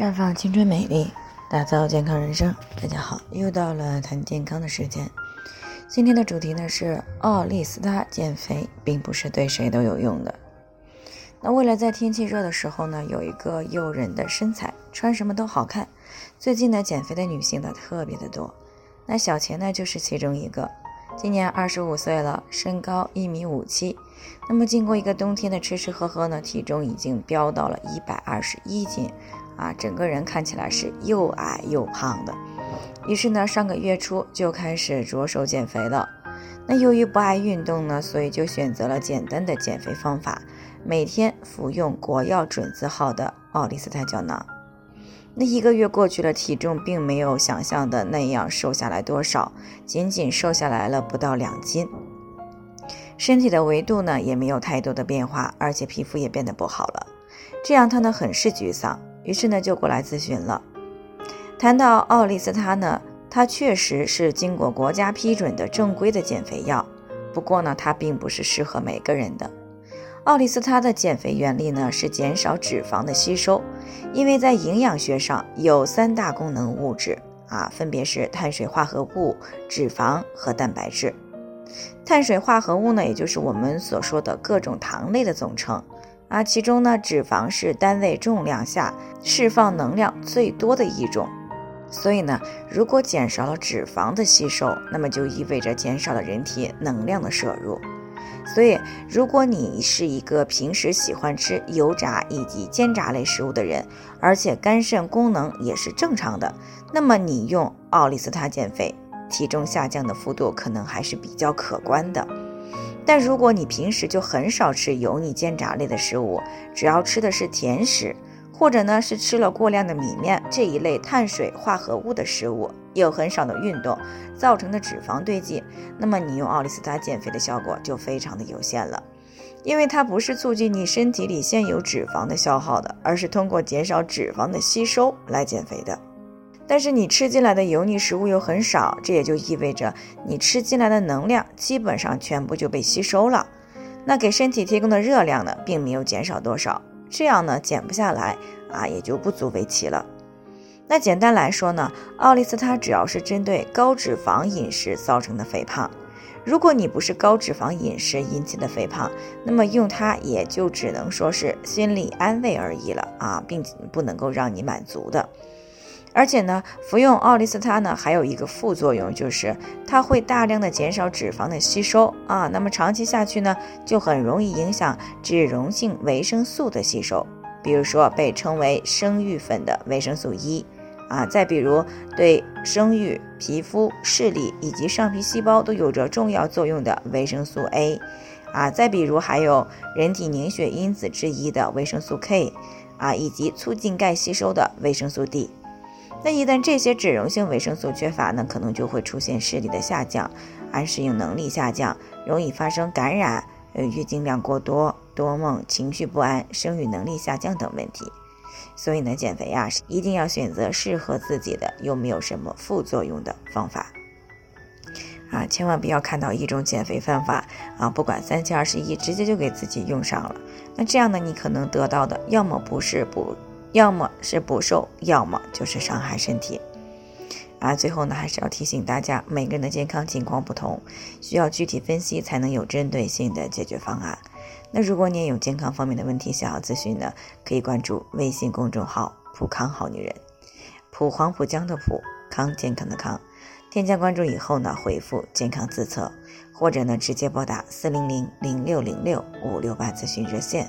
绽放青春美丽，打造健康人生。大家好，又到了谈健康的时间。今天的主题呢是奥利司他减肥，并不是对谁都有用的。那为了在天气热的时候呢，有一个诱人的身材，穿什么都好看。最近呢，减肥的女性呢特别的多。那小钱呢就是其中一个，今年二十五岁了，身高一米五七。那么经过一个冬天的吃吃喝喝呢，体重已经飙到了一百二十一斤。啊，整个人看起来是又矮又胖的，于是呢，上个月初就开始着手减肥了。那由于不爱运动呢，所以就选择了简单的减肥方法，每天服用国药准字号的奥利司他胶囊。那一个月过去了，体重并没有想象的那样瘦下来多少，仅仅瘦下来了不到两斤。身体的维度呢也没有太多的变化，而且皮肤也变得不好了，这让他呢很是沮丧。于是呢，就过来咨询了。谈到奥利司他呢，它确实是经过国家批准的正规的减肥药。不过呢，它并不是适合每个人的。奥利司他的减肥原理呢，是减少脂肪的吸收。因为在营养学上有三大功能物质啊，分别是碳水化合物、脂肪和蛋白质。碳水化合物呢，也就是我们所说的各种糖类的总称。啊，其中呢，脂肪是单位重量下释放能量最多的一种，所以呢，如果减少了脂肪的吸收，那么就意味着减少了人体能量的摄入。所以，如果你是一个平时喜欢吃油炸以及煎炸类食物的人，而且肝肾功能也是正常的，那么你用奥利司他减肥，体重下降的幅度可能还是比较可观的。但如果你平时就很少吃油腻煎炸类的食物，只要吃的是甜食，或者呢是吃了过量的米面这一类碳水化合物的食物，有很少的运动造成的脂肪堆积，那么你用奥利司他减肥的效果就非常的有限了，因为它不是促进你身体里现有脂肪的消耗的，而是通过减少脂肪的吸收来减肥的。但是你吃进来的油腻食物又很少，这也就意味着你吃进来的能量基本上全部就被吸收了，那给身体提供的热量呢，并没有减少多少，这样呢减不下来啊，也就不足为奇了。那简单来说呢，奥利司他主要是针对高脂肪饮食造成的肥胖，如果你不是高脂肪饮食引起的肥胖，那么用它也就只能说是心理安慰而已了啊，并不能够让你满足的。而且呢，服用奥利司他呢，还有一个副作用，就是它会大量的减少脂肪的吸收啊。那么长期下去呢，就很容易影响脂溶性维生素的吸收，比如说被称为生育粉的维生素 E 啊，再比如对生育、皮肤、视力以及上皮细胞都有着重要作用的维生素 A 啊，再比如还有人体凝血因子之一的维生素 K 啊，以及促进钙吸收的维生素 D。那一旦这些脂溶性维生素缺乏呢，可能就会出现视力的下降，安适应能力下降，容易发生感染、呃月经量过多、多梦、情绪不安、生育能力下降等问题。所以呢，减肥啊，一定要选择适合自己的又没有什么副作用的方法啊！千万不要看到一种减肥方法啊，不管三七二十一，直接就给自己用上了。那这样呢，你可能得到的要么不是补。要么是补瘦，要么就是伤害身体。啊，最后呢，还是要提醒大家，每个人的健康情况不同，需要具体分析才能有针对性的解决方案。那如果你也有健康方面的问题想要咨询呢，可以关注微信公众号“普康好女人”，普黄浦江的普康健康的康。添加关注以后呢，回复“健康自测”，或者呢，直接拨打四零零零六零六五六八咨询热线。